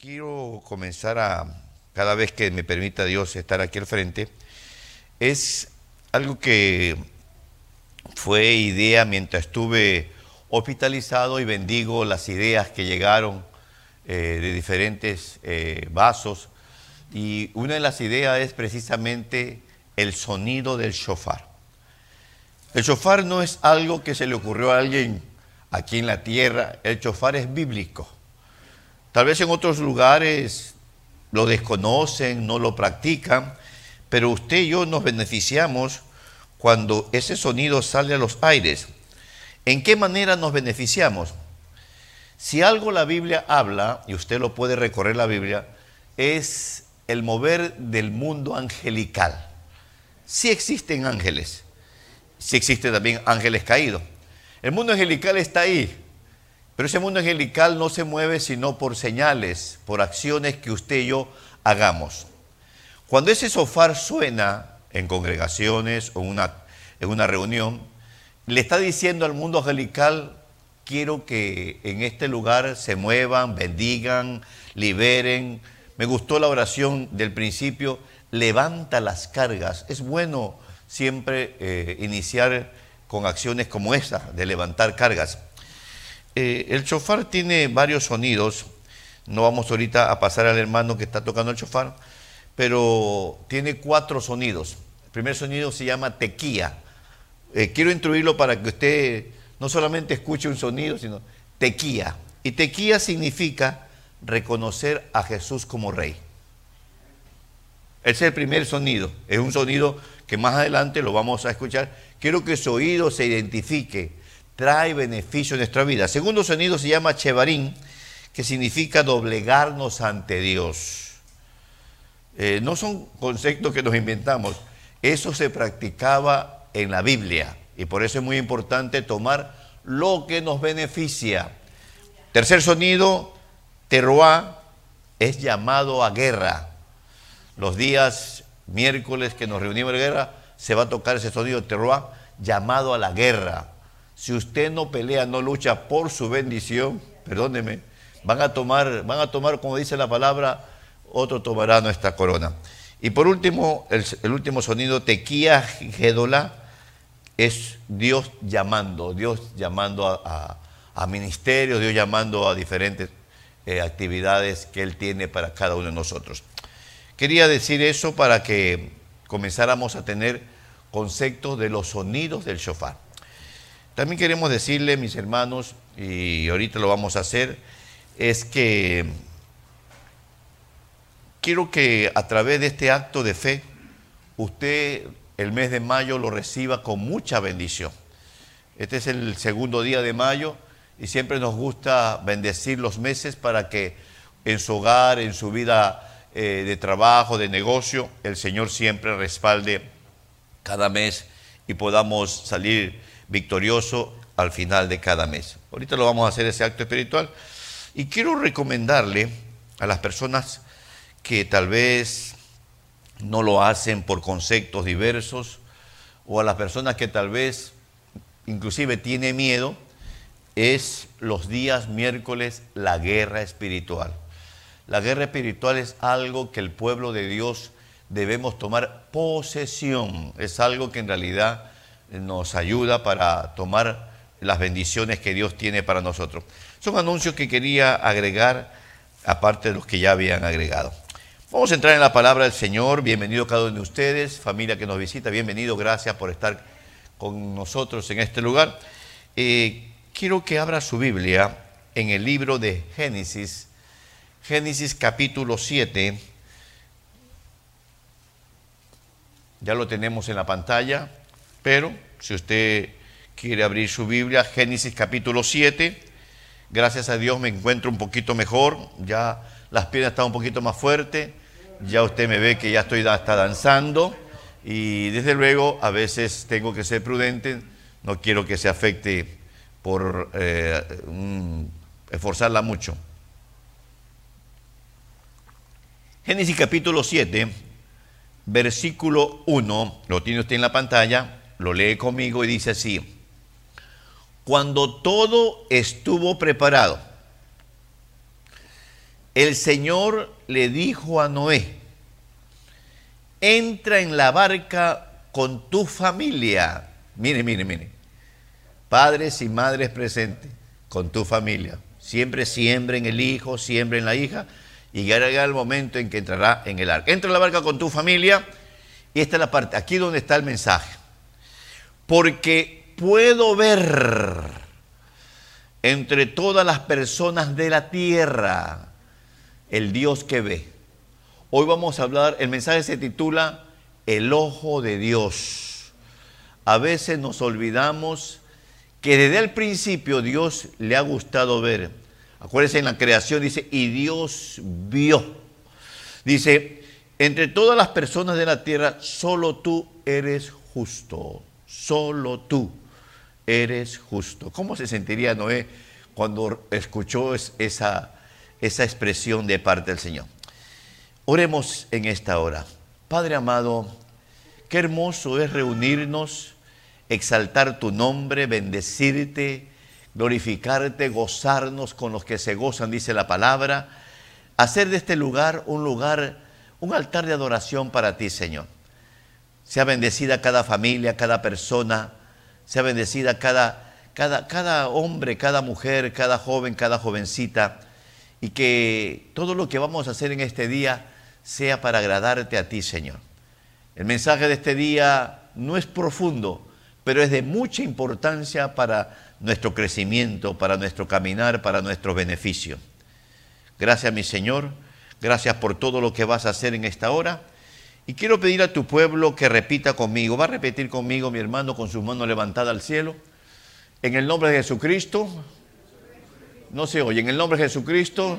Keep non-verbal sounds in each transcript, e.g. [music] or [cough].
quiero comenzar a, cada vez que me permita Dios estar aquí al frente, es algo que fue idea mientras estuve hospitalizado y bendigo las ideas que llegaron eh, de diferentes eh, vasos. Y una de las ideas es precisamente el sonido del shofar. El shofar no es algo que se le ocurrió a alguien aquí en la tierra, el shofar es bíblico. Tal vez en otros lugares lo desconocen, no lo practican, pero usted y yo nos beneficiamos cuando ese sonido sale a los aires. ¿En qué manera nos beneficiamos? Si algo la Biblia habla, y usted lo puede recorrer la Biblia, es el mover del mundo angelical. Sí existen ángeles, sí existen también ángeles caídos. El mundo angelical está ahí, pero ese mundo angelical no se mueve sino por señales, por acciones que usted y yo hagamos. Cuando ese sofá suena en congregaciones o una, en una reunión, le está diciendo al mundo angelical, quiero que en este lugar se muevan, bendigan, liberen. Me gustó la oración del principio, levanta las cargas. Es bueno siempre eh, iniciar con acciones como esa, de levantar cargas. Eh, el chofar tiene varios sonidos, no vamos ahorita a pasar al hermano que está tocando el chofar, pero tiene cuatro sonidos. El primer sonido se llama tequía. Eh, quiero instruirlo para que usted no solamente escuche un sonido, sino tequía. Y tequía significa reconocer a Jesús como rey. Ese es el primer sonido. Es un sonido que más adelante lo vamos a escuchar Quiero que su oído se identifique, trae beneficio en nuestra vida. segundo sonido se llama chevarín, que significa doblegarnos ante Dios. Eh, no son conceptos que nos inventamos, eso se practicaba en la Biblia y por eso es muy importante tomar lo que nos beneficia. Tercer sonido, terroá, es llamado a guerra. Los días miércoles que nos reunimos en guerra, se va a tocar ese sonido terroir llamado a la guerra. Si usted no pelea, no lucha por su bendición, perdóneme, van a tomar, van a tomar, como dice la palabra, otro tomará nuestra corona. Y por último, el, último sonido, tequía gedola, es Dios llamando, Dios llamando a, ministerios, Dios llamando a diferentes eh, actividades que Él tiene para cada uno de nosotros. Quería decir eso para que comenzáramos a tener conceptos de los sonidos del shofar. También queremos decirle, mis hermanos, y ahorita lo vamos a hacer, es que quiero que a través de este acto de fe, usted el mes de mayo lo reciba con mucha bendición. Este es el segundo día de mayo y siempre nos gusta bendecir los meses para que en su hogar, en su vida eh, de trabajo, de negocio, el Señor siempre respalde cada mes y podamos salir victorioso al final de cada mes. Ahorita lo vamos a hacer ese acto espiritual y quiero recomendarle a las personas que tal vez no lo hacen por conceptos diversos o a las personas que tal vez inclusive tiene miedo, es los días miércoles la guerra espiritual. La guerra espiritual es algo que el pueblo de Dios debemos tomar posesión. Es algo que en realidad nos ayuda para tomar las bendiciones que Dios tiene para nosotros. Son anuncios que quería agregar, aparte de los que ya habían agregado. Vamos a entrar en la palabra del Señor. Bienvenido cada uno de ustedes, familia que nos visita, bienvenido, gracias por estar con nosotros en este lugar. Eh, quiero que abra su Biblia en el libro de Génesis, Génesis capítulo 7. Ya lo tenemos en la pantalla, pero si usted quiere abrir su Biblia, Génesis capítulo 7, gracias a Dios me encuentro un poquito mejor, ya las piernas están un poquito más fuertes, ya usted me ve que ya estoy hasta danzando y desde luego a veces tengo que ser prudente, no quiero que se afecte por eh, esforzarla mucho. Génesis capítulo 7, versículo 1, lo tiene usted en la pantalla, lo lee conmigo y dice así, cuando todo estuvo preparado el Señor le dijo a Noé, entra en la barca con tu familia. Mire, mire, mire. Padres y madres presentes, con tu familia. Siempre siembren el hijo, siembren la hija, y llegará el momento en que entrará en el arca. Entra en la barca con tu familia, y esta es la parte, aquí donde está el mensaje. Porque puedo ver entre todas las personas de la tierra el Dios que ve. Hoy vamos a hablar, el mensaje se titula El ojo de Dios. A veces nos olvidamos que desde el principio Dios le ha gustado ver. Acuérdense en la creación dice, y Dios vio. Dice, entre todas las personas de la tierra, solo tú eres justo. Solo tú eres justo. ¿Cómo se sentiría Noé cuando escuchó esa, esa expresión de parte del Señor? Oremos en esta hora. Padre amado, qué hermoso es reunirnos exaltar tu nombre, bendecirte, glorificarte, gozarnos con los que se gozan, dice la palabra, hacer de este lugar un lugar, un altar de adoración para ti, Señor. Sea bendecida cada familia, cada persona, sea bendecida cada, cada, cada hombre, cada mujer, cada joven, cada jovencita, y que todo lo que vamos a hacer en este día sea para agradarte a ti, Señor. El mensaje de este día no es profundo, pero es de mucha importancia para nuestro crecimiento, para nuestro caminar, para nuestro beneficio. Gracias, mi Señor. Gracias por todo lo que vas a hacer en esta hora. Y quiero pedir a tu pueblo que repita conmigo. Va a repetir conmigo, mi hermano, con su mano levantada al cielo. En el nombre de Jesucristo. No se oye. En el nombre de Jesucristo.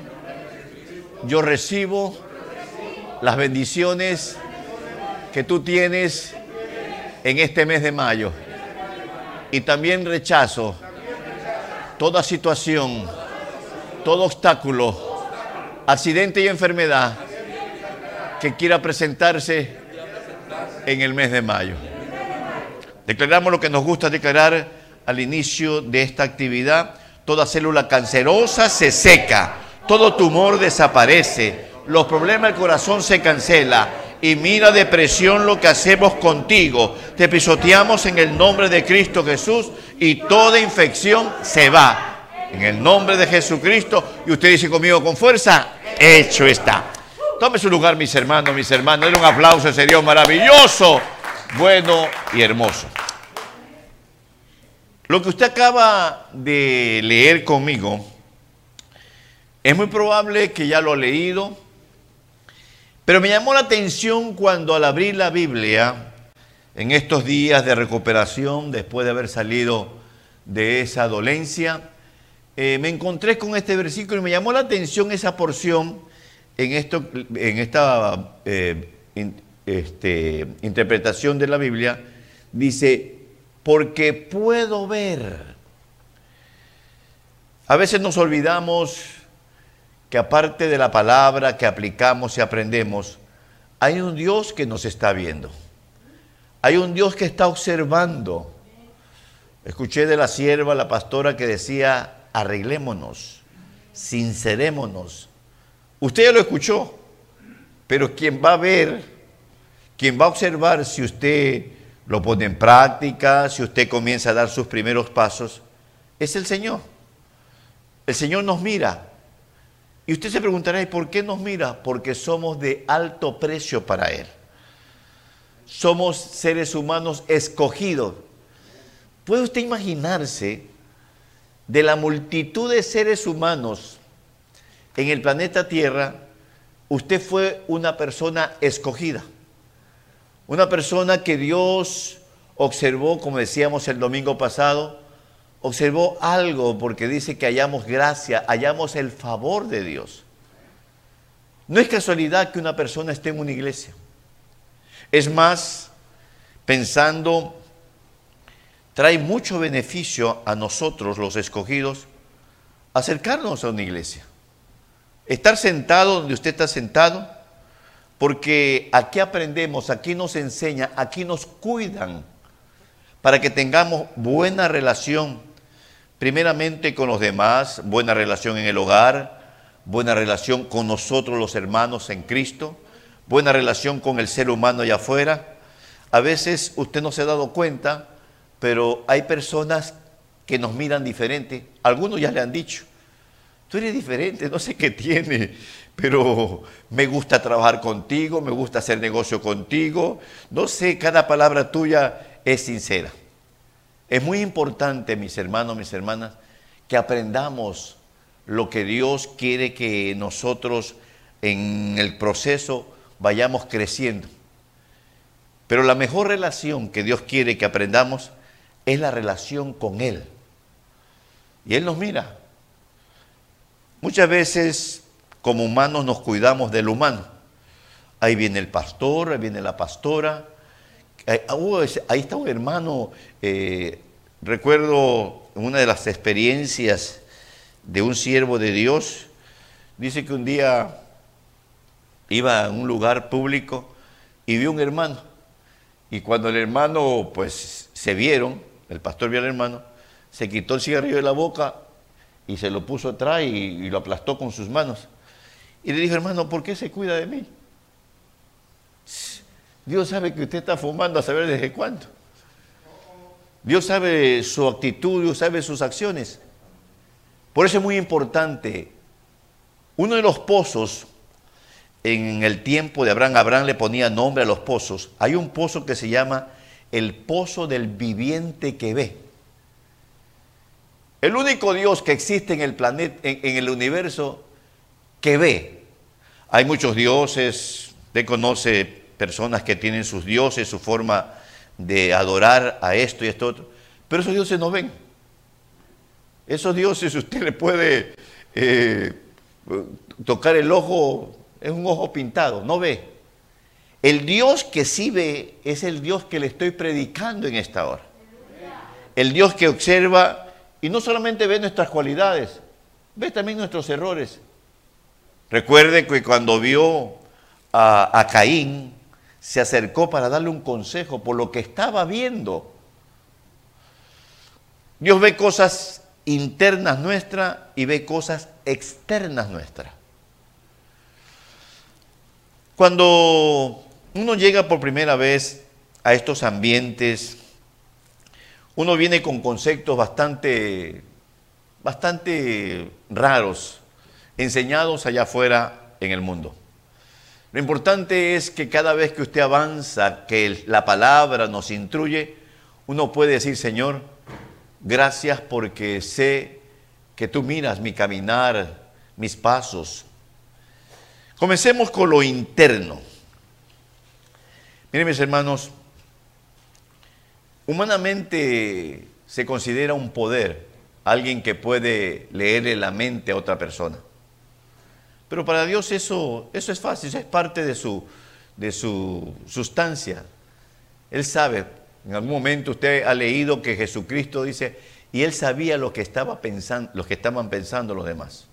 Yo recibo las bendiciones que tú tienes en este mes de mayo. Y también rechazo toda situación, todo obstáculo, accidente y enfermedad que quiera presentarse en el mes de mayo. Declaramos lo que nos gusta declarar al inicio de esta actividad. Toda célula cancerosa se seca, todo tumor desaparece, los problemas del corazón se cancela, y mira depresión lo que hacemos contigo. Te pisoteamos en el nombre de Cristo Jesús y toda infección se va. En el nombre de Jesucristo. Y usted dice conmigo con fuerza, hecho está. Tome su lugar, mis hermanos, mis hermanos. Denle un aplauso a ese Dios maravilloso, bueno y hermoso. Lo que usted acaba de leer conmigo, es muy probable que ya lo ha leído, pero me llamó la atención cuando al abrir la Biblia, en estos días de recuperación, después de haber salido de esa dolencia, eh, me encontré con este versículo y me llamó la atención esa porción en, esto, en esta eh, este, interpretación de la Biblia. Dice, porque puedo ver. A veces nos olvidamos que aparte de la palabra que aplicamos y aprendemos, hay un Dios que nos está viendo. Hay un Dios que está observando. Escuché de la sierva, la pastora, que decía, arreglémonos, sincerémonos. Usted ya lo escuchó, pero quien va a ver, quien va a observar si usted lo pone en práctica, si usted comienza a dar sus primeros pasos, es el Señor. El Señor nos mira y usted se preguntará, ¿y por qué nos mira? Porque somos de alto precio para Él. Somos seres humanos escogidos. ¿Puede usted imaginarse de la multitud de seres humanos en el planeta Tierra, usted fue una persona escogida? Una persona que Dios observó, como decíamos el domingo pasado, observó algo porque dice que hallamos gracia, hallamos el favor de Dios. No es casualidad que una persona esté en una iglesia. Es más, pensando, trae mucho beneficio a nosotros los escogidos acercarnos a una iglesia. Estar sentado donde usted está sentado, porque aquí aprendemos, aquí nos enseña, aquí nos cuidan para que tengamos buena relación primeramente con los demás, buena relación en el hogar, buena relación con nosotros los hermanos en Cristo, buena relación con el ser humano allá afuera. A veces usted no se ha dado cuenta, pero hay personas que nos miran diferente. Algunos ya le han dicho, tú eres diferente, no sé qué tiene, pero me gusta trabajar contigo, me gusta hacer negocio contigo. No sé, cada palabra tuya es sincera. Es muy importante, mis hermanos, mis hermanas, que aprendamos lo que Dios quiere que nosotros en el proceso vayamos creciendo. Pero la mejor relación que Dios quiere que aprendamos es la relación con Él. Y Él nos mira. Muchas veces como humanos nos cuidamos del humano. Ahí viene el pastor, ahí viene la pastora. Ahí está un hermano, eh, recuerdo una de las experiencias de un siervo de Dios, dice que un día iba a un lugar público y vio un hermano. Y cuando el hermano, pues, se vieron, el pastor vio al hermano, se quitó el cigarrillo de la boca y se lo puso atrás y, lo aplastó con sus manos. Y le dijo, hermano, ¿por qué se cuida de mí? Dios sabe que usted está fumando a saber desde cuándo. Dios sabe su actitud, Dios sabe sus acciones. Por eso es muy importante. Uno de los pozos en el tiempo de Abraham, Abraham le ponía nombre a los pozos. Hay un pozo que se llama el pozo del viviente que ve. El único Dios que existe en el planeta, en, el universo, que ve. Hay muchos dioses, usted conoce personas que tienen sus dioses, su forma de adorar a esto y esto otro, pero esos dioses no ven. Esos dioses usted le puede eh, tocar el ojo, es un ojo pintado, no ve. El Dios que sí ve es el Dios que le estoy predicando en esta hora. El Dios que observa y no solamente ve nuestras cualidades, ve también nuestros errores. Recuerde que cuando vio a, Caín, se acercó para darle un consejo por lo que estaba viendo. Dios ve cosas internas nuestras y ve cosas externas nuestras. Cuando uno llega por primera vez a estos ambientes uno viene con conceptos bastante, bastante raros, enseñados allá afuera en el mundo. Lo importante es que cada vez que usted avanza, que la palabra nos instruye, uno puede decir, Señor, gracias porque sé que tú miras mi caminar, mis pasos. Comencemos con lo interno. Miren mis hermanos, Humanamente se considera un poder alguien que puede leerle la mente a otra persona. Pero para Dios eso, eso es fácil, eso es parte de su, de su sustancia. Él sabe, en algún momento usted ha leído que Jesucristo dice, y él sabía lo que, estaba que estaban pensando los demás.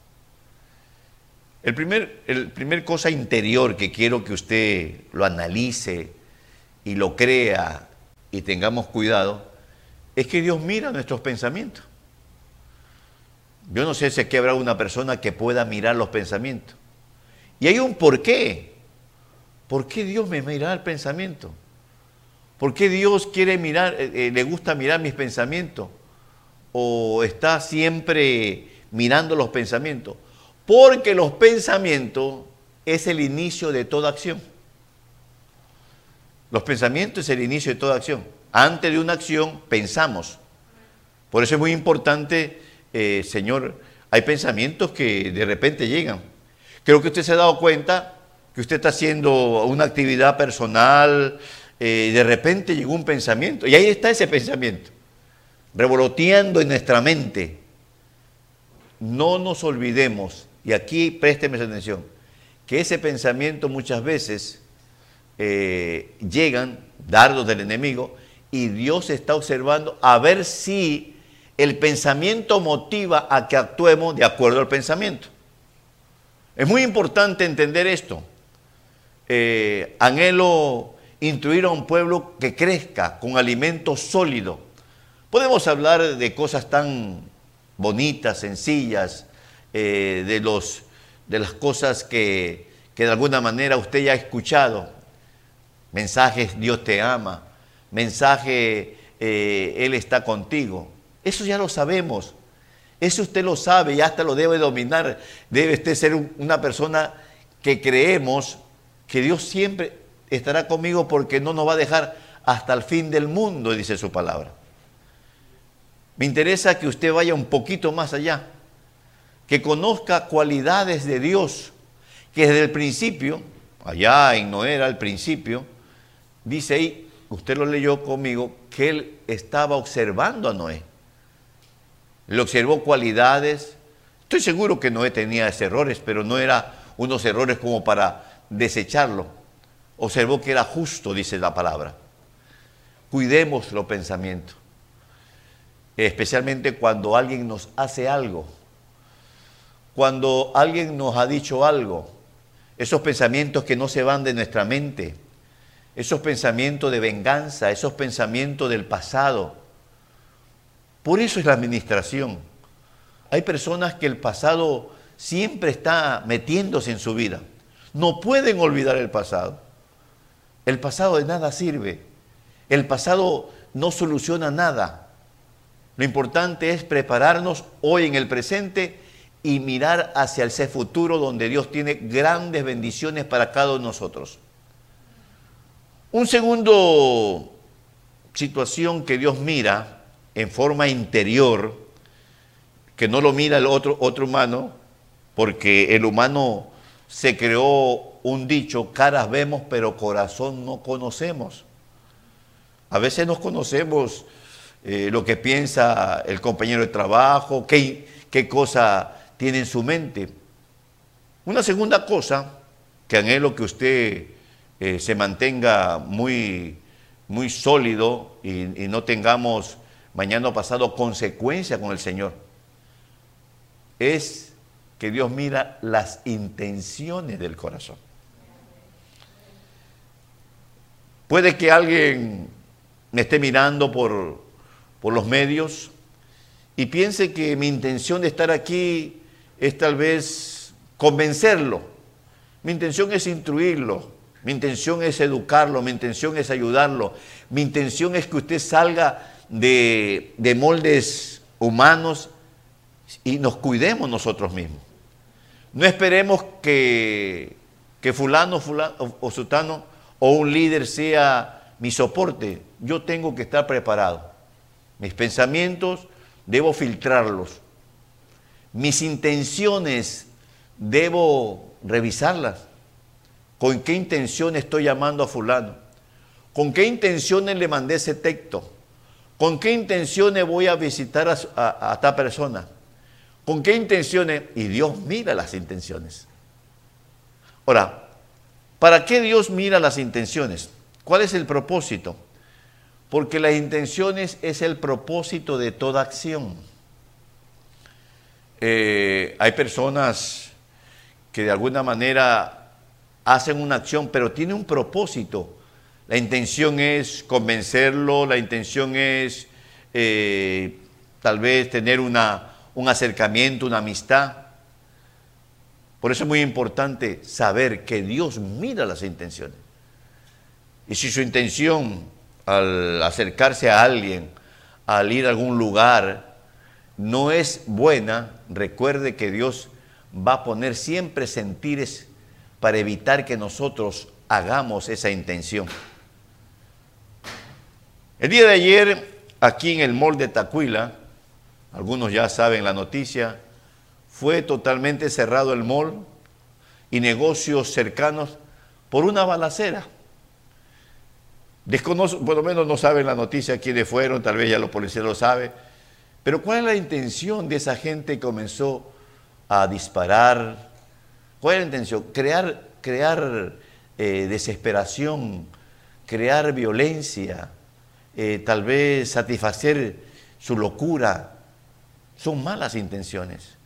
El primer, el primer cosa interior que quiero que usted lo analice y lo crea y tengamos cuidado, es que Dios mira nuestros pensamientos. Yo no sé si aquí habrá una persona que pueda mirar los pensamientos. Y hay un por qué. ¿Por qué Dios me mira el pensamiento? ¿Por qué Dios quiere mirar, eh, eh, le gusta mirar mis pensamientos? ¿O está siempre mirando los pensamientos? Porque los pensamientos es el inicio de toda acción. Los pensamientos es el inicio de toda acción. Antes de una acción pensamos. Por eso es muy importante, eh, Señor, hay pensamientos que de repente llegan. Creo que usted se ha dado cuenta que usted está haciendo una actividad personal, eh, de repente llegó un pensamiento, y ahí está ese pensamiento, revoloteando en nuestra mente. No nos olvidemos, y aquí présteme atención, que ese pensamiento muchas veces eh, llegan dardos del enemigo y Dios está observando a ver si el pensamiento motiva a que actuemos de acuerdo al pensamiento. Es muy importante entender esto. Eh, anhelo instruir a un pueblo que crezca con alimento sólido. Podemos hablar de cosas tan bonitas, sencillas, eh, de los de las cosas que, que de alguna manera usted ya ha escuchado. Mensajes, Dios te ama. Mensaje, eh, Él está contigo. Eso ya lo sabemos. Eso usted lo sabe y hasta lo debe dominar. Debe usted ser una persona que creemos que Dios siempre estará conmigo porque no nos va a dejar hasta el fin del mundo, dice su palabra. Me interesa que usted vaya un poquito más allá, que conozca cualidades de Dios, que desde el principio, allá en Noé era el principio, dice ahí, usted lo leyó conmigo, que él estaba observando a Noé. Le observó cualidades. Estoy seguro que Noé tenía errores, pero no era unos errores como para desecharlo. Observó que era justo, dice la palabra. Cuidemos los pensamientos, especialmente cuando alguien nos hace algo, cuando alguien nos ha dicho algo, esos pensamientos que no se van de nuestra mente, esos pensamientos de venganza, esos pensamientos del pasado. Por eso es la administración. Hay personas que el pasado siempre está metiéndose en su vida. No pueden olvidar el pasado. El pasado de nada sirve. El pasado no soluciona nada. Lo importante es prepararnos hoy en el presente y mirar hacia ese futuro donde Dios tiene grandes bendiciones para cada uno de nosotros. Un segundo situación que Dios mira en forma interior, que no lo mira el otro, humano, porque el humano se creó un dicho, caras vemos pero corazón no conocemos. A veces nos conocemos eh, lo que piensa el compañero de trabajo, qué, qué cosa tiene en su mente. Una segunda cosa que anhelo que usted eh, se mantenga muy, muy sólido y, no tengamos mañana o pasado consecuencia con el Señor, es que Dios mira las intenciones del corazón. Puede que alguien me esté mirando por, por los medios y piense que mi intención de estar aquí es tal vez convencerlo. Mi intención es instruirlo, mi intención es educarlo, mi intención es ayudarlo, mi intención es que usted salga de, de moldes humanos y nos cuidemos nosotros mismos. No esperemos que, que fulano, fulano o, o o un líder sea mi soporte. Yo tengo que estar preparado. Mis pensamientos debo filtrarlos. Mis intenciones debo revisarlas. ¿Con qué intención estoy llamando a fulano? ¿Con qué intenciones le mandé ese texto? ¿Con qué intenciones voy a visitar a, a, esta persona? ¿Con qué intenciones? Y Dios mira las intenciones. Ahora, ¿para qué Dios mira las intenciones? ¿Cuál es el propósito? Porque las intenciones es el propósito de toda acción. Eh, hay personas que de alguna manera hacen una acción, pero tiene un propósito. La intención es convencerlo, la intención es eh, tal vez tener una, un acercamiento, una amistad. Por eso es muy importante saber que Dios mira las intenciones. Y si su intención al acercarse a alguien, al ir a algún lugar, no es buena, recuerde que Dios va a poner siempre sentires para evitar que nosotros hagamos esa intención. El día de ayer, aquí en el mall de Tacuila, algunos ya saben la noticia, fue totalmente cerrado el mall y negocios cercanos por una balacera. Desconozco, por lo menos no saben la noticia quiénes fueron, tal vez ya los policías lo saben, pero ¿cuál es la intención de esa gente que comenzó a disparar? ¿Cuál es la intención? Crear, crear eh, desesperación, crear violencia, eh, tal vez satisfacer su locura, son malas intenciones.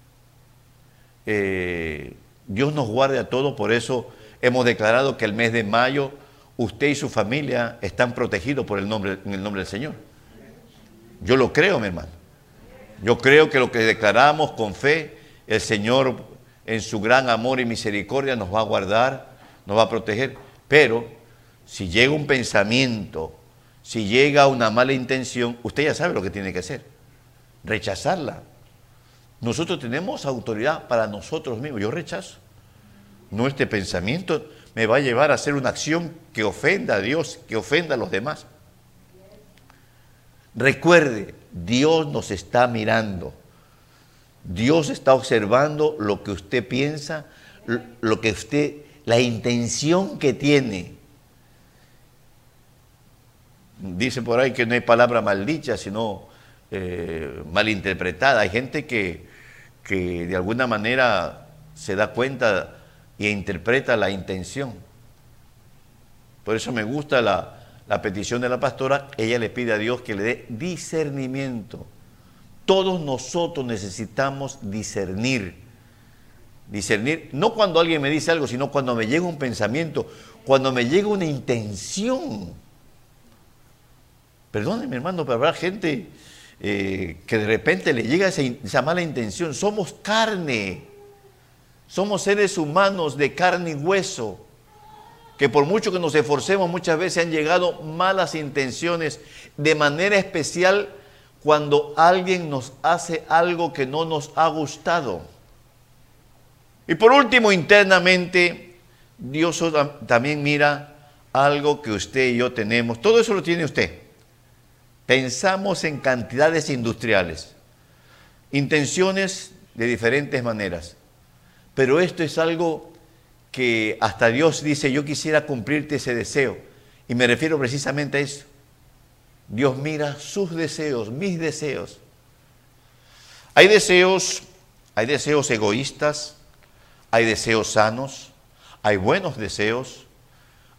Eh, Dios nos guarde a todos, por eso hemos declarado que el mes de mayo usted y su familia están protegidos por el nombre, en el nombre del Señor. Yo lo creo, mi hermano. Yo creo que lo que declaramos con fe, el Señor en su gran amor y misericordia nos va a guardar, nos va a proteger. Pero si llega un pensamiento, si llega una mala intención, usted ya sabe lo que tiene que hacer, rechazarla. Nosotros tenemos autoridad para nosotros mismos. Yo rechazo. No este pensamiento me va a llevar a hacer una acción que ofenda a Dios, que ofenda a los demás. Recuerde, Dios nos está mirando. Dios está observando lo que usted piensa, lo que usted, la intención que tiene. Dice por ahí que no hay palabra maldicha, sino eh, malinterpretada. Hay gente que, que de alguna manera se da cuenta e interpreta la intención. Por eso me gusta la, la petición de la pastora. Ella le pide a Dios que le dé discernimiento todos nosotros necesitamos discernir. Discernir, no cuando alguien me dice algo, sino cuando me llega un pensamiento, cuando me llega una intención. Perdónenme, hermano, pero habrá gente eh, que de repente le llega esa, esa mala intención. Somos carne, somos seres humanos de carne y hueso, que por mucho que nos esforcemos, muchas veces han llegado malas intenciones, de manera especial cuando alguien nos hace algo que no nos ha gustado. Y por último, internamente, Dios también mira algo que usted y yo tenemos. Todo eso lo tiene usted. Pensamos en cantidades industriales, intenciones de diferentes maneras. Pero esto es algo que hasta Dios dice, yo quisiera cumplirte ese deseo. Y me refiero precisamente a eso. Dios mira sus deseos, mis deseos. Hay deseos, hay deseos egoístas, hay deseos sanos, hay buenos deseos,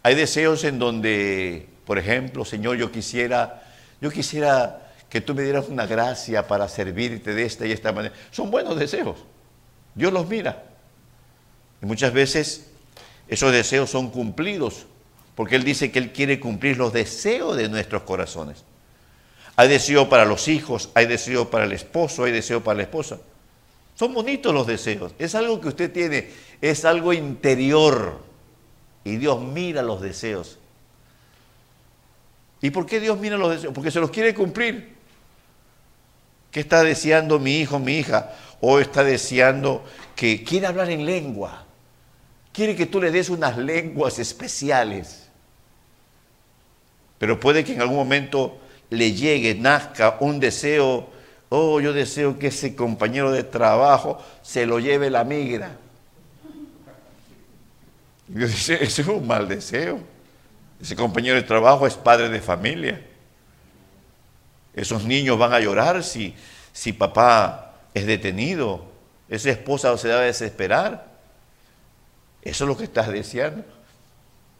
hay deseos en donde, por ejemplo, Señor, yo quisiera, yo quisiera que tú me dieras una gracia para servirte de esta y esta manera. Son buenos deseos. Dios los mira. Y muchas veces esos deseos son cumplidos porque Él dice que Él quiere cumplir los deseos de nuestros corazones. Hay deseo para los hijos, hay deseo para el esposo, hay deseo para la esposa. Son bonitos los deseos. Es algo que usted tiene, es algo interior. Y Dios mira los deseos. ¿Y por qué Dios mira los deseos? Porque se los quiere cumplir. ¿Qué está deseando mi hijo, mi hija? O está deseando que quiere hablar en lengua. Quiere que tú le des unas lenguas especiales pero puede que en algún momento le llegue, nazca un deseo, oh, yo deseo que ese compañero de trabajo se lo lleve la migra. [laughs] ese es un mal deseo. Ese compañero de trabajo es padre de familia. Esos niños van a llorar si, si papá es detenido. Esa esposa se va a desesperar. Eso es lo que estás deseando.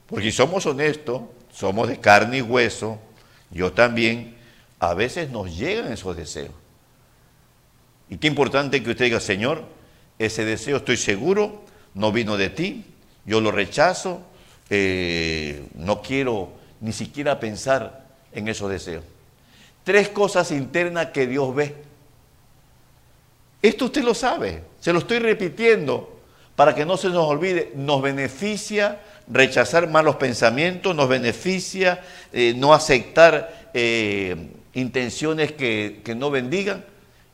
Porque si somos honestos, somos de carne y hueso, yo también, a veces nos llegan esos deseos. Y qué importante que usted diga, Señor, ese deseo estoy seguro, no vino de ti, yo lo rechazo, eh, no quiero ni siquiera pensar en esos deseos. Tres cosas internas que Dios ve. Esto usted lo sabe, se lo estoy repitiendo para que no se nos olvide, nos beneficia rechazar malos pensamientos, nos beneficia eh, no aceptar eh, intenciones que, no bendigan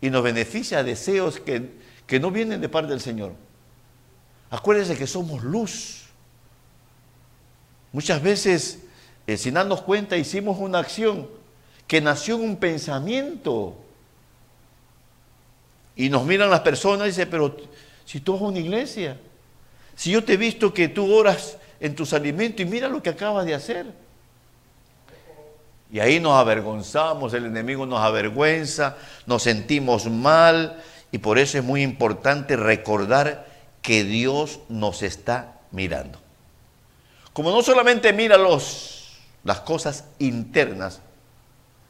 y nos beneficia deseos que, que no vienen de parte del Señor. Acuérdense que somos luz. Muchas veces, eh, sin darnos cuenta, hicimos una acción que nació en un pensamiento. Y nos miran las personas y dicen, pero si tú vas a una iglesia, si yo te he visto que tú oras en tus alimentos y mira lo que acabas de hacer. Y ahí nos avergonzamos, el enemigo nos avergüenza, nos sentimos mal y por eso es muy importante recordar que Dios nos está mirando. Como no solamente mira los, las cosas internas,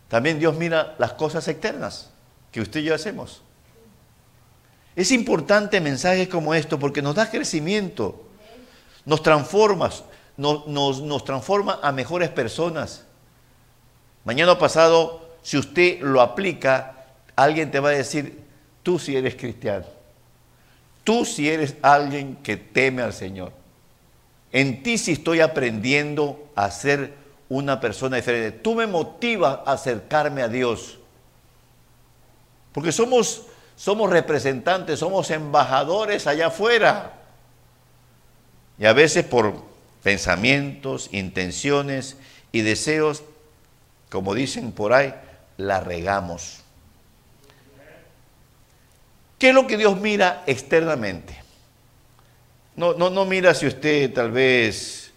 también Dios mira las cosas externas que usted y yo hacemos. Es importante mensajes como esto porque nos da crecimiento nos transformas, nos, nos, transforma a mejores personas. Mañana pasado, si usted lo aplica, alguien te va a decir, tú sí eres cristiano. Tú si eres alguien que teme al Señor. En ti si estoy aprendiendo a ser una persona diferente. Tú me motivas a acercarme a Dios. Porque somos, somos representantes, somos embajadores allá afuera. Y a veces por pensamientos, intenciones y deseos, como dicen por ahí, la regamos. ¿Qué es lo que Dios mira externamente? No, no, no mira si usted tal vez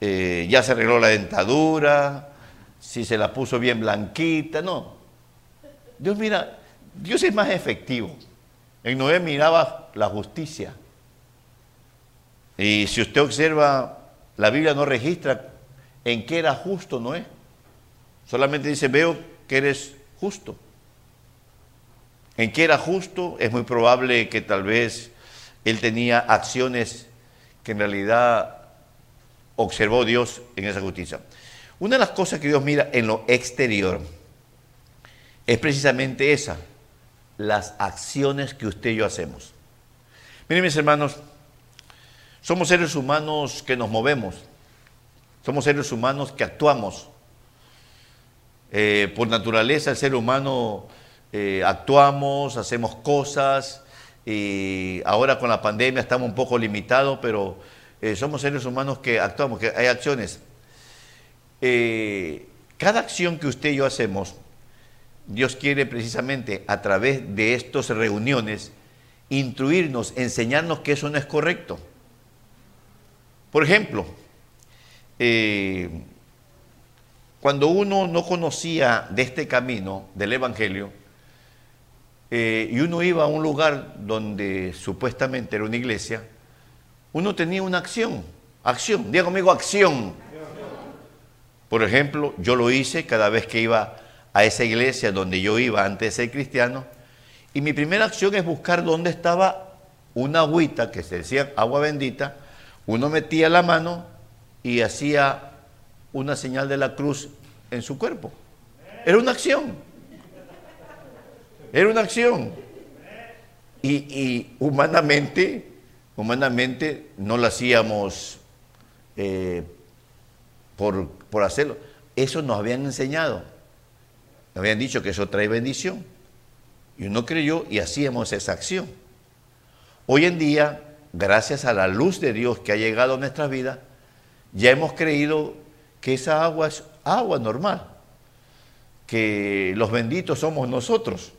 eh, ya se arregló la dentadura, si se la puso bien blanquita, no. Dios mira, Dios es más efectivo. En Noé miraba la justicia. Y si usted observa, la Biblia no registra en qué era justo Noé. Solamente dice, veo que eres justo en que era justo, es muy probable que tal vez él tenía acciones que en realidad observó Dios en esa justicia. Una de las cosas que Dios mira en lo exterior es precisamente esa, las acciones que usted y yo hacemos. Miren mis hermanos, somos seres humanos que nos movemos, somos seres humanos que actuamos. Eh, por naturaleza el ser humano eh, actuamos, hacemos cosas, y ahora con la pandemia estamos un poco limitados, pero eh, somos seres humanos que actuamos, que hay acciones. Cada acción que usted y yo hacemos, Dios quiere precisamente a través de estas reuniones instruirnos, enseñarnos que eso no es correcto. Por ejemplo, cuando uno no conocía de este camino del Evangelio, eh, y uno iba a un lugar donde supuestamente era una iglesia, uno tenía una acción, acción, diga conmigo acción. Por ejemplo, yo lo hice cada vez que iba a esa iglesia donde yo iba antes de ser cristiano, y mi primera acción es buscar dónde estaba una agüita que se decía agua bendita, uno metía la mano y hacía una señal de la cruz en su cuerpo. Era una acción. Era una acción. Y, humanamente, humanamente no lo hacíamos eh, por, por hacerlo. Eso nos habían enseñado. Nos habían dicho que eso trae bendición. Y uno creyó y hacíamos esa acción. Hoy en día, gracias a la luz de Dios que ha llegado a nuestra vida, ya hemos creído que esa agua es agua normal, que los benditos somos nosotros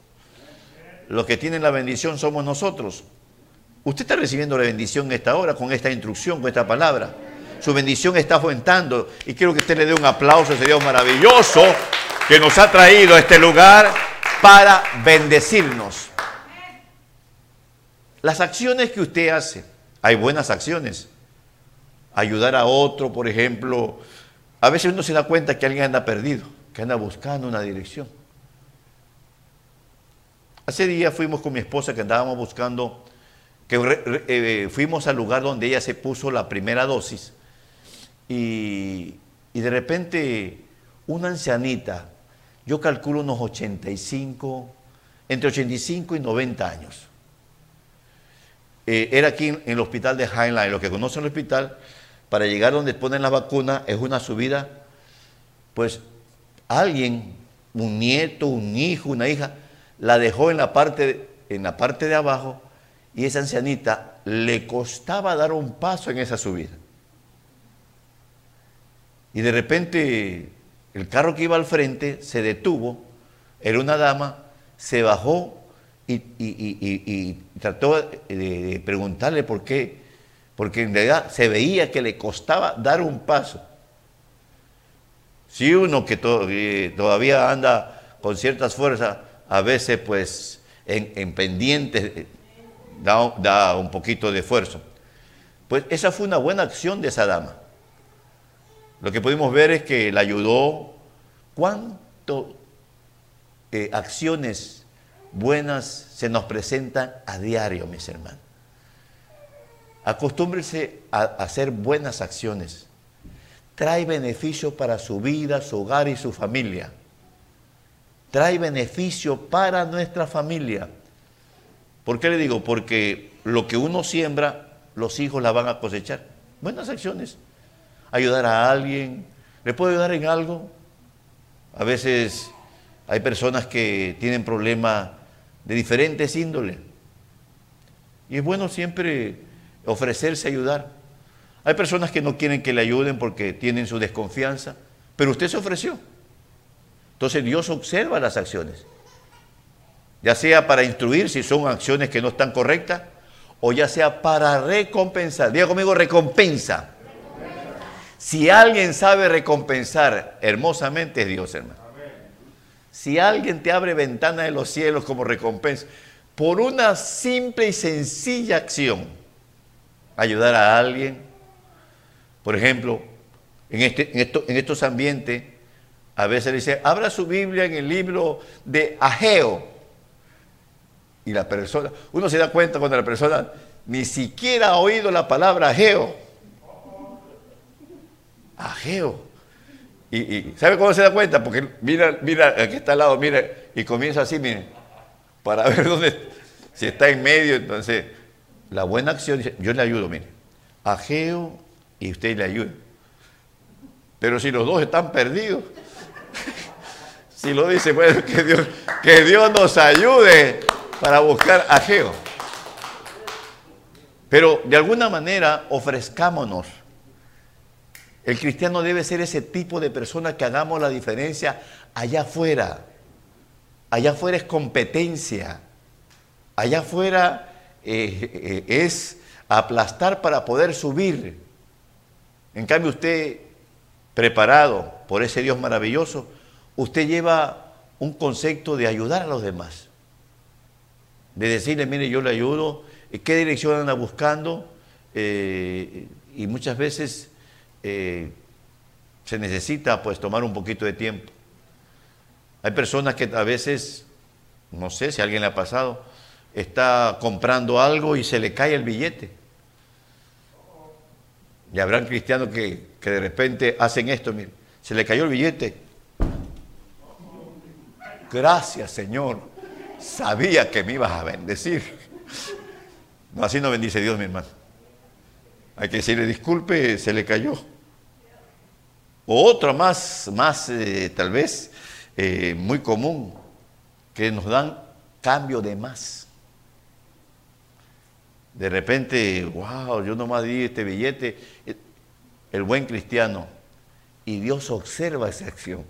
los que tienen la bendición somos nosotros. Usted está recibiendo la bendición en esta hora con esta instrucción, con esta palabra. Su bendición está aumentando y quiero que usted le dé un aplauso a ese Dios maravilloso que nos ha traído a este lugar para bendecirnos. Las acciones que usted hace, hay buenas acciones. Ayudar a otro, por ejemplo, a veces uno se da cuenta que alguien anda perdido, que anda buscando una dirección. Hace día fuimos con mi esposa que andábamos buscando, que eh, fuimos al lugar donde ella se puso la primera dosis y, y de repente una ancianita, yo calculo unos 85, entre 85 y 90 años. Eh, era aquí en, el hospital de Highline. Los que conocen el hospital, para llegar donde ponen la vacuna es una subida, pues alguien, un nieto, un hijo, una hija, la dejó en la parte, en la parte de abajo y esa ancianita le costaba dar un paso en esa subida. Y de repente el carro que iba al frente se detuvo, era una dama, se bajó y, trató de, preguntarle por qué, porque en realidad se veía que le costaba dar un paso. Si uno que eh, todavía anda con ciertas fuerzas a veces pues en, pendientes eh, da, da, un poquito de esfuerzo. Pues esa fue una buena acción de esa dama. Lo que pudimos ver es que la ayudó. ¿Cuánto eh, acciones buenas se nos presentan a diario, mis hermanos? Acostúmbrese a hacer buenas acciones. Trae beneficio para su vida, su hogar y su familia trae beneficio para nuestra familia. ¿Por qué le digo? Porque lo que uno siembra, los hijos la van a cosechar. Buenas acciones. Ayudar a alguien. ¿Le puedo ayudar en algo? A veces hay personas que tienen problemas de diferentes índoles. Y es bueno siempre ofrecerse a ayudar. Hay personas que no quieren que le ayuden porque tienen su desconfianza, pero usted se ofreció. Entonces Dios observa las acciones, ya sea para instruir si son acciones que no están correctas, o ya sea para recompensar. Diga conmigo, recompensa. Si alguien sabe recompensar hermosamente es Dios, hermano. Si alguien te abre ventana de los cielos como recompensa, por una simple y sencilla acción, ayudar a alguien, por ejemplo, en, este, en, estos ambientes, a veces dice, abra su Biblia en el libro de Ageo. Y la persona, uno se da cuenta cuando la persona ni siquiera ha oído la palabra Ageo. Ageo. Y, ¿sabe cómo se da cuenta? Porque mira, mira, aquí está al lado, mira, y comienza así, mire, para [laughs] ver dónde, si está en medio, entonces, la buena acción, yo le ayudo, mire, Ageo y usted le ayuda. Pero si los dos están perdidos, [laughs] si lo dice, bueno, que Dios, que Dios nos ayude para buscar a Geo. Pero de alguna manera ofrezcámonos. El cristiano debe ser ese tipo de persona que hagamos la diferencia allá afuera. Allá afuera es competencia. Allá afuera eh, eh, es aplastar para poder subir. En cambio usted, preparado por ese Dios maravilloso, usted lleva un concepto de ayudar a los demás. De decirle, mire, yo le ayudo, qué dirección anda buscando, eh, y muchas veces eh, se necesita pues tomar un poquito de tiempo. Hay personas que a veces, no sé si a alguien le ha pasado, está comprando algo y se le cae el billete. Y habrán cristianos que, de repente hacen esto, mire, se le cayó el billete. Gracias, Señor. Sabía que me ibas a bendecir. No, así no bendice Dios, mi hermano. Hay que decirle, disculpe, se le cayó. O otra más, más eh, tal vez eh, muy común, que nos dan cambio de más. De repente, wow, yo nomás di este billete, el buen cristiano, y Dios observa esa acción.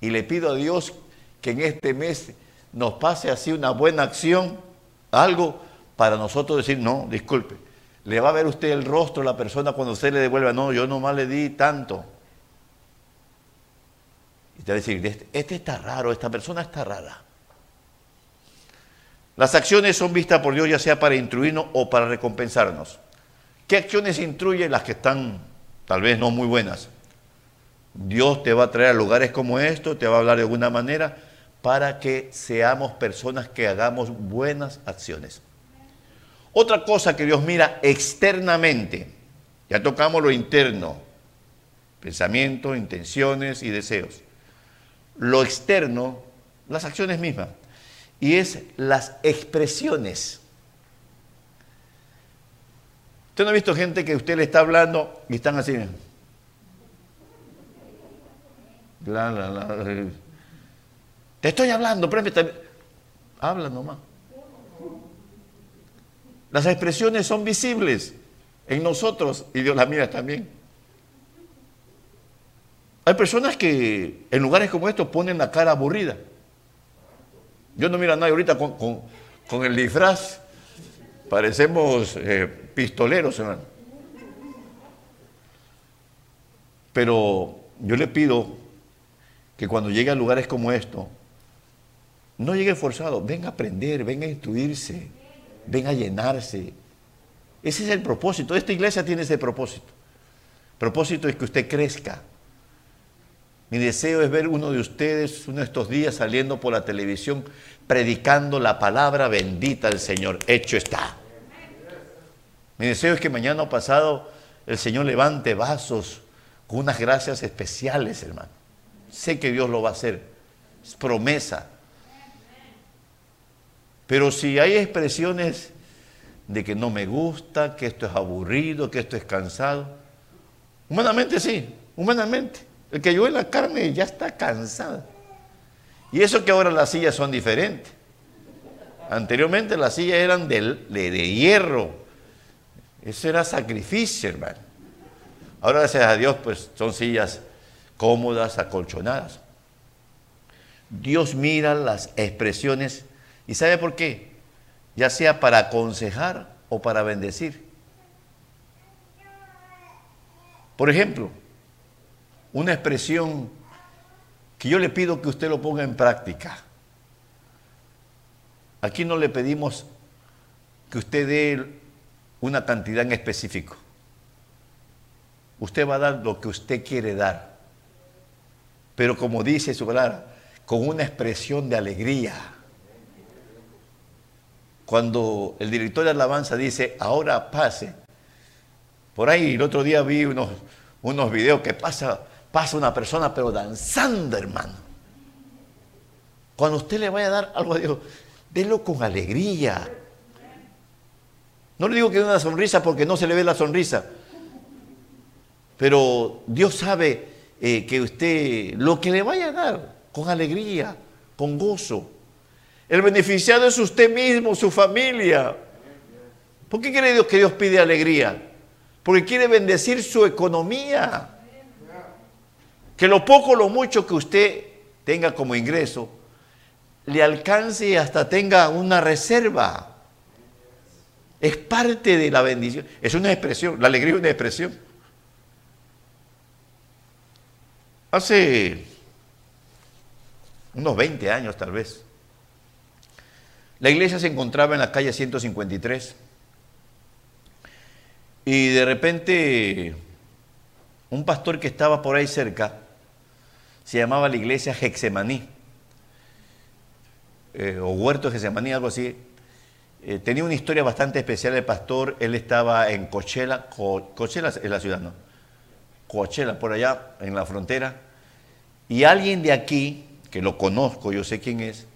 Y le pido a Dios que en este mes nos pase así una buena acción, algo para nosotros decir, no, disculpe, le va a ver usted el rostro a la persona cuando usted le devuelva, no, yo nomás le di tanto. Y te va a decir, este, este está raro, esta persona está rara. Las acciones son vistas por Dios ya sea para instruirnos o para recompensarnos. ¿Qué acciones instruyen las que están tal vez no muy buenas? Dios te va a traer a lugares como estos, te va a hablar de alguna manera para que seamos personas que hagamos buenas acciones. Otra cosa que Dios mira externamente, ya tocamos lo interno, pensamientos, intenciones y deseos. Lo externo, las acciones mismas y es las expresiones. ¿Usted no ha visto gente que usted le está hablando y están así? Te estoy hablando, pero habla nomás. Las expresiones son visibles en nosotros y Dios las mira también. Hay personas que en lugares como estos ponen la cara aburrida. Yo no miro a nadie ahorita con, el disfraz. Parecemos eh, pistoleros, hermano. Pero yo le pido que cuando llegue a lugares como esto, no llegue forzado, venga a aprender, venga a instruirse, venga a llenarse. Ese es el propósito. Esta iglesia tiene ese propósito. Propósito es que usted crezca, mi deseo es ver uno de ustedes uno de estos días saliendo por la televisión predicando la palabra bendita del Señor. Hecho está. Mi deseo es que mañana o pasado el Señor levante vasos con unas gracias especiales, hermano. Sé que Dios lo va a hacer. Es promesa. Pero si hay expresiones de que no me gusta, que esto es aburrido, que esto es cansado, humanamente sí, humanamente. El que en la carne ya está cansado. Y eso que ahora las sillas son diferentes. Anteriormente las sillas eran de, de hierro. Eso era sacrificio, hermano. Ahora, gracias a Dios, pues son sillas cómodas, acolchonadas. Dios mira las expresiones y ¿sabe por qué? Ya sea para aconsejar o para bendecir. Por ejemplo, una expresión que yo le pido que usted lo ponga en práctica. Aquí no le pedimos que usted dé una cantidad en específico. Usted va a dar lo que usted quiere dar. Pero como dice su palabra, con una expresión de alegría. Cuando el director de alabanza dice, ahora pase. Por ahí el otro día vi unos, unos videos que pasa, pasa una persona pero danzando, hermano. Cuando usted le vaya a dar algo a Dios, délo con alegría. No le digo que dé una sonrisa porque no se le ve la sonrisa. Pero Dios sabe eh, que usted lo que le vaya a dar, con alegría, con gozo. El beneficiado es usted mismo, su familia. ¿Por qué quiere Dios que Dios pide alegría? Porque quiere bendecir su economía. Que lo poco lo mucho que usted tenga como ingreso le alcance y hasta tenga una reserva. Es parte de la bendición. Es una expresión. La alegría es una expresión. Hace unos 20 años tal vez. La iglesia se encontraba en la calle 153 y de repente un pastor que estaba por ahí cerca se llamaba la iglesia Hexemaní eh, o Huerto Hexemaní, algo así. Eh, tenía una historia bastante especial el pastor, él estaba en Coachella, Coachella es la ciudad, ¿no? Coachella, por allá en la frontera, y alguien de aquí que lo conozco, yo sé quién es,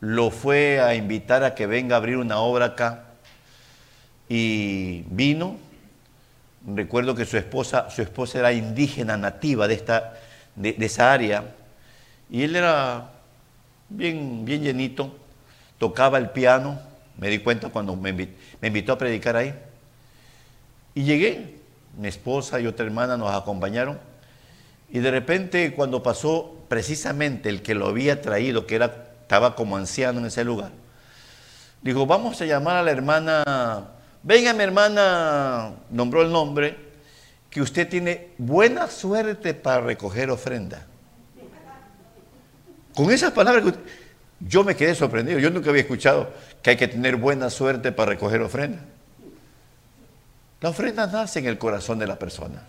lo fue a invitar a que venga a abrir una obra acá y vino. Recuerdo que su esposa, su esposa era indígena nativa de, esta, de, esa área y él era bien, bien llenito, tocaba el piano, me di cuenta cuando me me invitó a predicar ahí. Y llegué, mi esposa y otra hermana nos acompañaron y de repente cuando pasó precisamente el que lo había traído, que era, estaba como anciano en ese lugar, dijo, vamos a llamar a la hermana, venga mi hermana, nombró el nombre, que usted tiene buena suerte para recoger ofrenda. Con esas palabras, yo me quedé sorprendido, yo nunca había escuchado que hay que tener buena suerte para recoger ofrenda. La ofrenda nace en el corazón de la persona.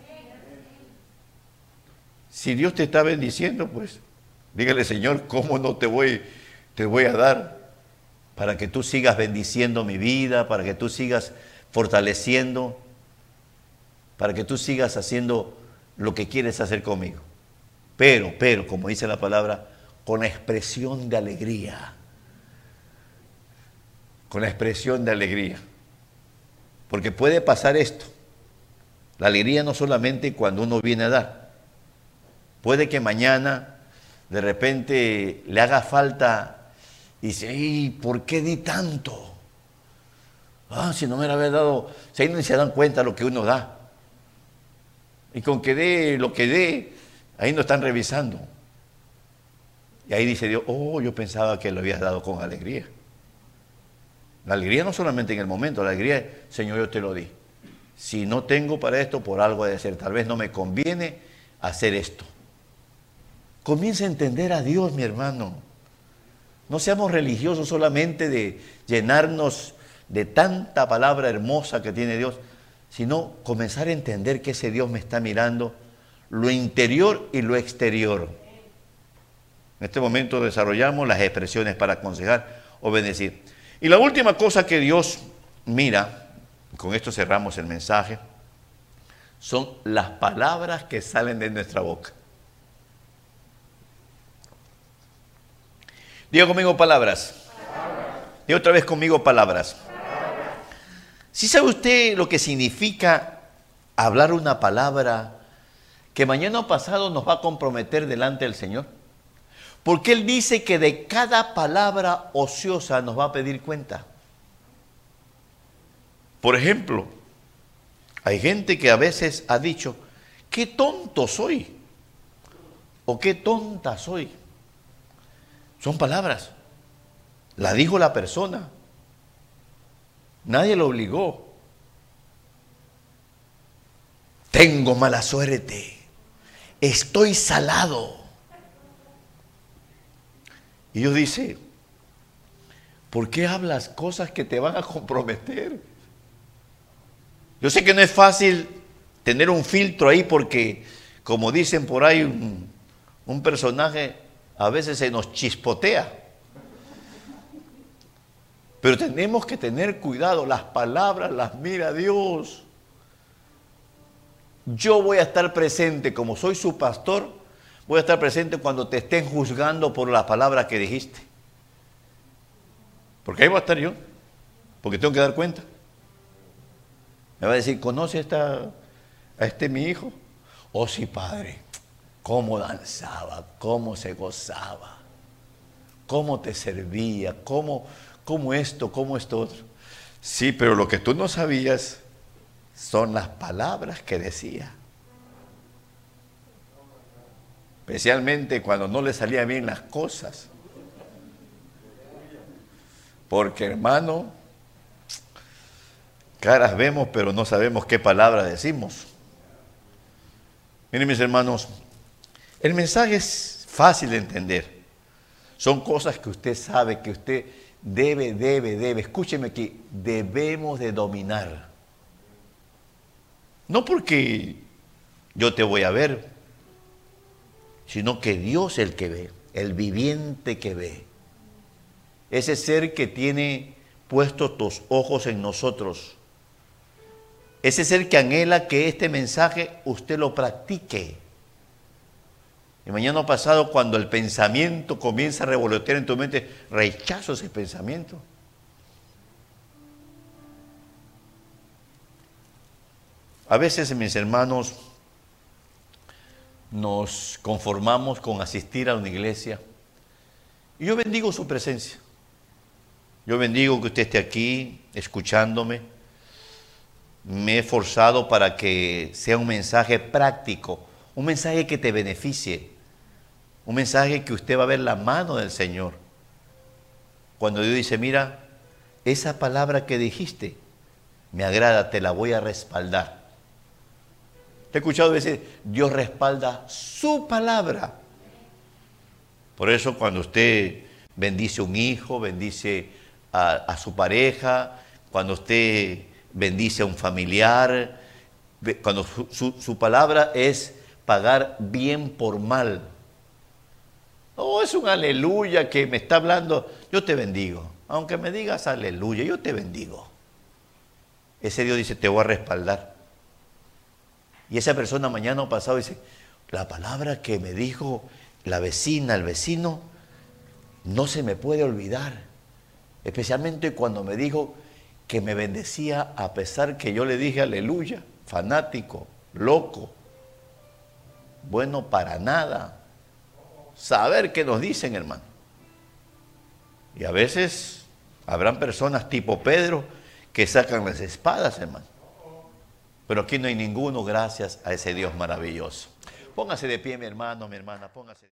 Si Dios te está bendiciendo, pues dígale, Señor, ¿cómo no te voy, te voy a dar? Para que tú sigas bendiciendo mi vida, para que tú sigas fortaleciendo, para que tú sigas haciendo lo que quieres hacer conmigo. Pero, pero, como dice la palabra, con expresión de alegría. Con expresión de alegría. Porque puede pasar esto. La alegría no solamente cuando uno viene a dar, Puede que mañana de repente le haga falta y dice, ¿y por qué di tanto? Ah, si no me lo había dado, si ahí no se dan cuenta lo que uno da. Y con que dé lo que dé, ahí no están revisando. Y ahí dice Dios, oh, yo pensaba que lo habías dado con alegría. La alegría no solamente en el momento, la alegría es, Señor, yo te lo di. Si no tengo para esto, por algo de ser. Tal vez no me conviene hacer esto. Comienza a entender a Dios, mi hermano. No seamos religiosos solamente de llenarnos de tanta palabra hermosa que tiene Dios, sino comenzar a entender que ese Dios me está mirando lo interior y lo exterior. En este momento desarrollamos las expresiones para aconsejar o bendecir. Y la última cosa que Dios mira, con esto cerramos el mensaje, son las palabras que salen de nuestra boca. Diga conmigo palabras. Y otra vez conmigo palabras. Si sabe usted lo que significa hablar una palabra que mañana o pasado nos va a comprometer delante del Señor? Porque Él dice que de cada palabra ociosa nos va a pedir cuenta. Por ejemplo, hay gente que a veces ha dicho, qué tonto soy o qué tonta soy. Son palabras. La dijo la persona. Nadie lo obligó. Tengo mala suerte. Estoy salado. Y Dios dice, ¿por qué hablas cosas que te van a comprometer? Yo sé que no es fácil tener un filtro ahí porque, como dicen por ahí, un, un personaje a veces se nos chispotea. Pero tenemos que tener cuidado, las palabras las mira Dios. Yo voy a estar presente, como soy su pastor, voy a estar presente cuando te estén juzgando por la palabra que dijiste. Porque ahí voy a estar yo, porque tengo que dar cuenta. Me va a decir, ¿conoce a este mi hijo? Oh sí, padre, cómo danzaba, cómo se gozaba, cómo te servía, cómo, cómo esto, cómo esto otro. Sí, pero lo que tú no sabías son las palabras que decía. Especialmente cuando no le salían bien las cosas. Porque hermano, caras vemos, pero no sabemos qué palabra decimos. Miren mis hermanos, el mensaje es fácil de entender. Son cosas que usted sabe, que usted debe, debe, debe. Escúcheme aquí, debemos de dominar. No porque yo te voy a ver, sino que Dios es el que ve, el viviente que ve. Ese ser que tiene puestos tus ojos en nosotros. Ese ser que anhela que este mensaje usted lo practique. Y mañana pasado, cuando el pensamiento comienza a revolotear en tu mente, rechazo ese pensamiento. A veces, mis hermanos, nos conformamos con asistir a una iglesia. Y yo bendigo su presencia. Yo bendigo que usted esté aquí escuchándome. Me he esforzado para que sea un mensaje práctico, un mensaje que te beneficie, un mensaje que usted va a ver la mano del Señor. Cuando Dios dice, mira, esa palabra que dijiste me agrada, te la voy a respaldar. Te he escuchado decir, Dios respalda su palabra. Por eso cuando usted bendice un hijo, bendice a, su pareja, cuando usted bendice a un familiar, cuando su palabra es pagar bien por mal. No es un aleluya que me está hablando, yo te bendigo. Aunque me digas aleluya, yo te bendigo. Ese Dios dice, te voy a respaldar. Y esa persona mañana o pasado dice, la palabra que me dijo la vecina, el vecino, no se me puede olvidar. Especialmente cuando me dijo que me bendecía a pesar que yo le dije aleluya, fanático, loco, bueno para nada. Saber qué nos dicen, hermano. Y a veces habrán personas tipo Pedro que sacan las espadas, hermano. Pero aquí no hay ninguno gracias a ese Dios maravilloso. Póngase de pie, mi hermano, mi hermana, póngase.